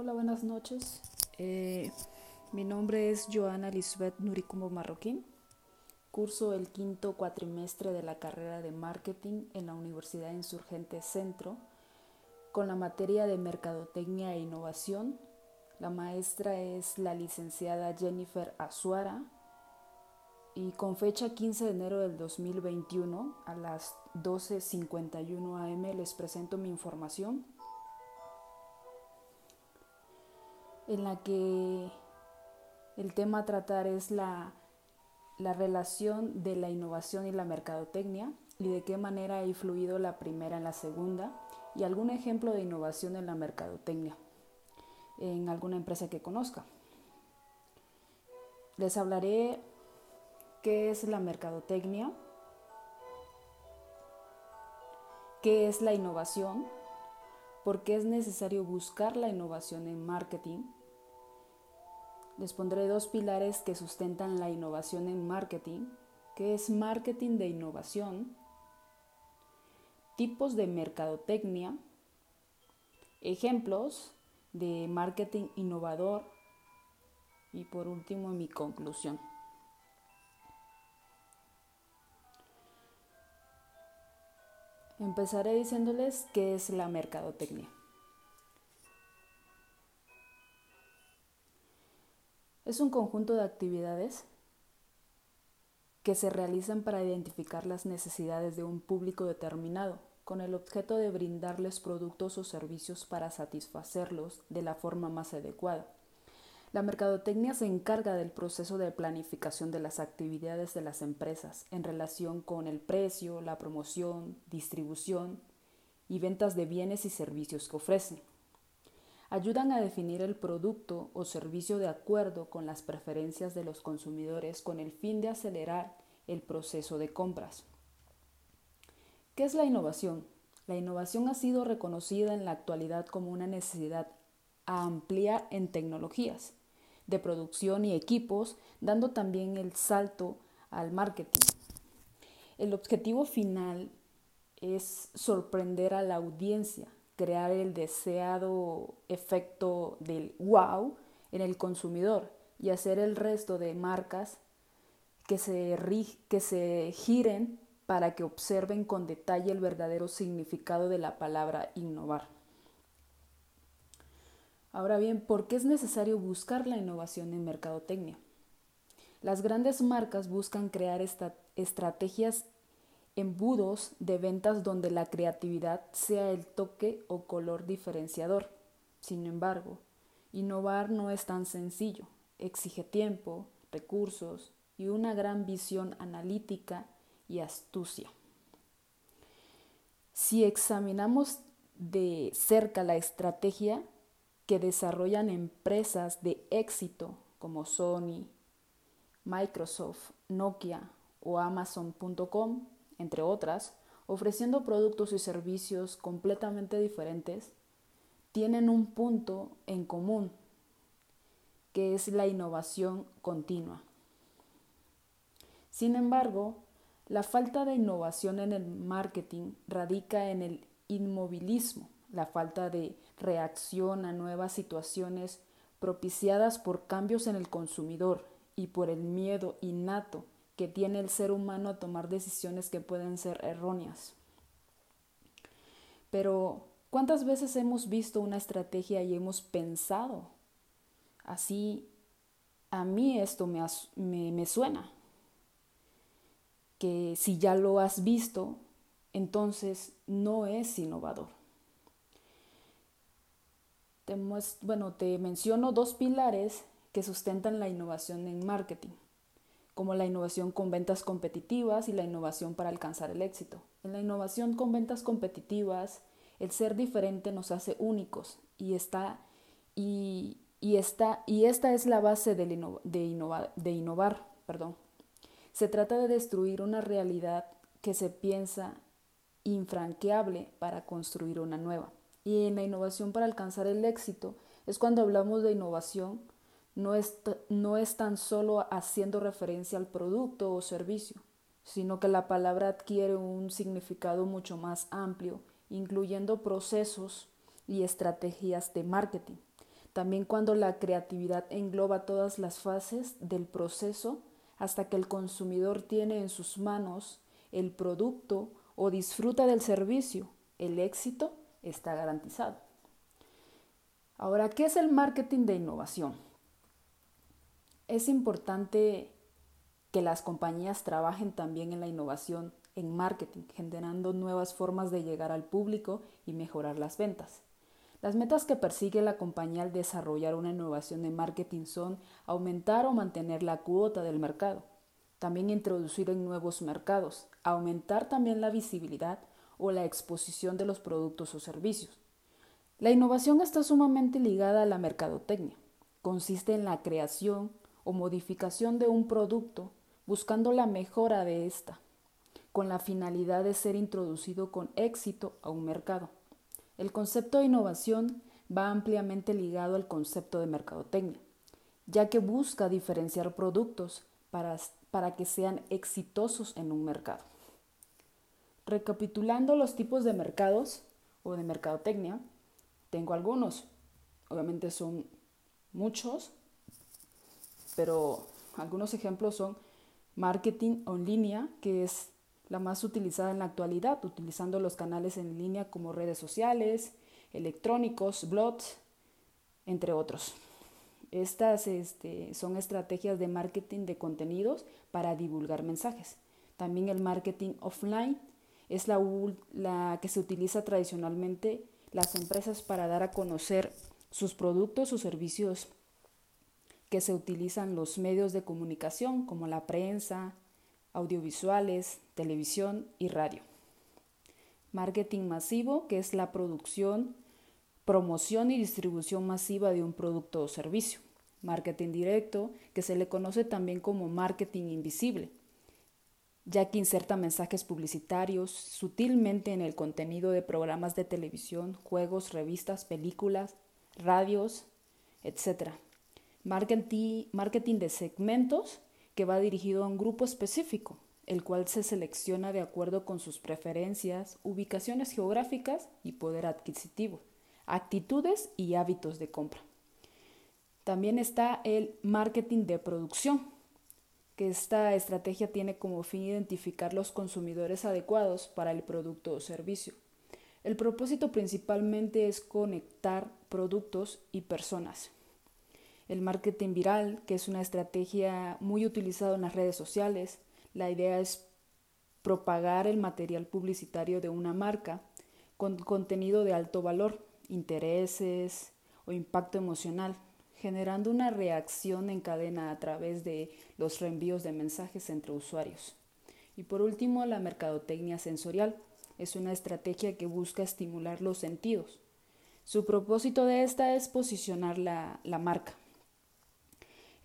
Hola, buenas noches. Eh, mi nombre es Joana Lisbeth Nuricumbo Marroquín. Curso el quinto cuatrimestre de la carrera de marketing en la Universidad Insurgente Centro con la materia de Mercadotecnia e Innovación. La maestra es la licenciada Jennifer Azuara y con fecha 15 de enero del 2021 a las 12.51 am les presento mi información en la que el tema a tratar es la, la relación de la innovación y la mercadotecnia y de qué manera ha influido la primera en la segunda y algún ejemplo de innovación en la mercadotecnia en alguna empresa que conozca. Les hablaré qué es la mercadotecnia, qué es la innovación, por qué es necesario buscar la innovación en marketing, les pondré dos pilares que sustentan la innovación en marketing, que es marketing de innovación, tipos de mercadotecnia, ejemplos de marketing innovador y por último mi conclusión. Empezaré diciéndoles qué es la mercadotecnia. Es un conjunto de actividades que se realizan para identificar las necesidades de un público determinado, con el objeto de brindarles productos o servicios para satisfacerlos de la forma más adecuada. La mercadotecnia se encarga del proceso de planificación de las actividades de las empresas en relación con el precio, la promoción, distribución y ventas de bienes y servicios que ofrecen ayudan a definir el producto o servicio de acuerdo con las preferencias de los consumidores con el fin de acelerar el proceso de compras. ¿Qué es la innovación? La innovación ha sido reconocida en la actualidad como una necesidad a ampliar en tecnologías de producción y equipos, dando también el salto al marketing. El objetivo final es sorprender a la audiencia crear el deseado efecto del wow en el consumidor y hacer el resto de marcas que se, que se giren para que observen con detalle el verdadero significado de la palabra innovar. Ahora bien, ¿por qué es necesario buscar la innovación en mercadotecnia? Las grandes marcas buscan crear estrategias embudos de ventas donde la creatividad sea el toque o color diferenciador. Sin embargo, innovar no es tan sencillo, exige tiempo, recursos y una gran visión analítica y astucia. Si examinamos de cerca la estrategia que desarrollan empresas de éxito como Sony, Microsoft, Nokia o Amazon.com, entre otras, ofreciendo productos y servicios completamente diferentes, tienen un punto en común, que es la innovación continua. Sin embargo, la falta de innovación en el marketing radica en el inmovilismo, la falta de reacción a nuevas situaciones propiciadas por cambios en el consumidor y por el miedo innato que tiene el ser humano a tomar decisiones que pueden ser erróneas. Pero, ¿cuántas veces hemos visto una estrategia y hemos pensado, así, a mí esto me, me, suena? Que si ya lo has visto, entonces no es innovador. bueno, te menciono dos pilares que sustentan la innovación en marketing como la innovación con ventas competitivas y la innovación para alcanzar el éxito. En la innovación con ventas competitivas, el ser diferente nos hace únicos y, está, y, y, y esta es la base de, de, de innovar. Perdón. Se trata de destruir una realidad que se piensa infranqueable para construir una nueva. Y en la innovación para alcanzar el éxito es cuando hablamos de innovación no es, no es tan solo haciendo referencia al producto o servicio, sino que la palabra adquiere un significado mucho más amplio, incluyendo procesos y estrategias de marketing. también cuando la creatividad engloba todas las fases del proceso hasta que el consumidor tiene en sus manos el producto o disfruta del servicio, el éxito está garantizado. Ahora, ¿qué es el marketing de innovación? Es importante que las compañías trabajen también en la innovación en marketing, generando nuevas formas de llegar al público y mejorar las ventas. Las metas que persigue la compañía al desarrollar una innovación de marketing son aumentar o mantener la cuota del mercado, también introducir en nuevos mercados, aumentar también la visibilidad o la exposición de los productos o servicios. La innovación está sumamente ligada a la mercadotecnia. Consiste en la creación o modificación de un producto buscando la mejora de ésta, con la finalidad de ser introducido con éxito a un mercado. El concepto de innovación va ampliamente ligado al concepto de mercadotecnia, ya que busca diferenciar productos para, para que sean exitosos en un mercado. Recapitulando los tipos de mercados o de mercadotecnia, tengo algunos. Obviamente son muchos, pero algunos ejemplos son marketing en línea, que es la más utilizada en la actualidad, utilizando los canales en línea como redes sociales, electrónicos, blogs, entre otros. Estas este, son estrategias de marketing de contenidos para divulgar mensajes. También el marketing offline es la, la que se utiliza tradicionalmente las empresas para dar a conocer sus productos o servicios que se utilizan los medios de comunicación como la prensa, audiovisuales, televisión y radio. Marketing masivo, que es la producción, promoción y distribución masiva de un producto o servicio. Marketing directo, que se le conoce también como marketing invisible, ya que inserta mensajes publicitarios sutilmente en el contenido de programas de televisión, juegos, revistas, películas, radios, etc. Marketing, de segmentos que va dirigido a un grupo específico, el cual se selecciona de acuerdo con sus preferencias, ubicaciones geográficas y poder adquisitivo, actitudes y hábitos de compra. También está el marketing de producción, que esta estrategia tiene como fin identificar los consumidores adecuados para el producto o servicio. El propósito principalmente es conectar productos y personas. El marketing viral, que es una estrategia muy utilizada en las redes sociales, la idea es propagar el material publicitario de una marca con contenido de alto valor, intereses o impacto emocional generando una reacción en cadena a través de los reenvíos de mensajes entre usuarios. Y por último, la mercadotecnia sensorial es una estrategia que busca estimular los sentidos. Su propósito de esta es posicionar la, marca.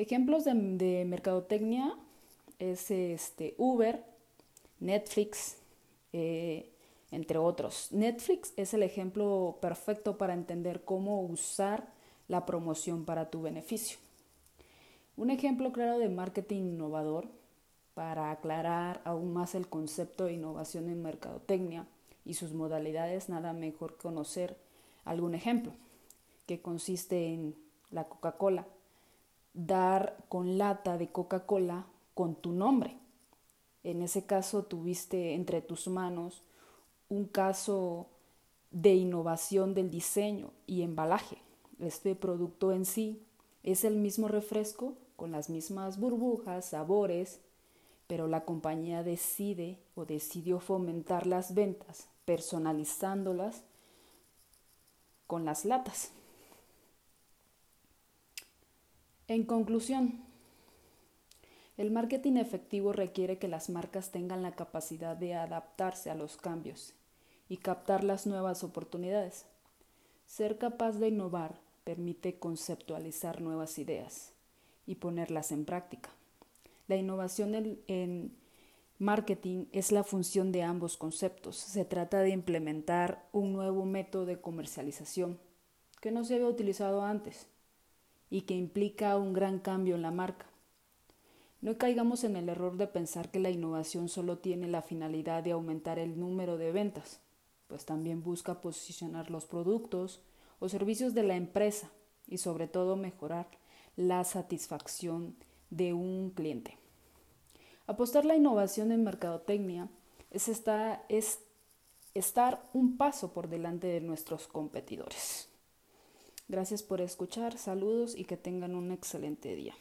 Ejemplos de, mercadotecnia es este, Uber, Netflix, eh, entre otros. Netflix es el ejemplo perfecto para entender cómo usar la promoción para tu beneficio. Un ejemplo claro de marketing innovador para aclarar aún más el concepto de innovación en mercadotecnia y sus modalidades, nada mejor conocer algún ejemplo, que consiste en la Coca-Cola, dar con lata de Coca-Cola con tu nombre. En ese caso tuviste entre tus manos un caso de innovación del diseño y embalaje este producto en sí es el mismo refresco con las mismas burbujas, sabores, pero la compañía decide o decidió fomentar las ventas personalizándolas con las latas. En conclusión, el marketing efectivo requiere que las marcas tengan la capacidad de adaptarse a los cambios y captar las nuevas oportunidades. Ser capaz de innovar permite conceptualizar nuevas ideas y ponerlas en práctica. La innovación en, marketing es la función de ambos conceptos. Se trata de implementar un nuevo método de comercialización que no se había utilizado antes y que implica un gran cambio en la marca. No caigamos en el error de pensar que la innovación solo tiene la finalidad de aumentar el número de ventas, pues también busca posicionar los productos o servicios de la empresa y sobre todo mejorar la satisfacción de un cliente. Apostar la innovación en mercadotecnia es, es estar un paso por delante de nuestros competidores. Gracias por escuchar, saludos y que tengan un excelente día.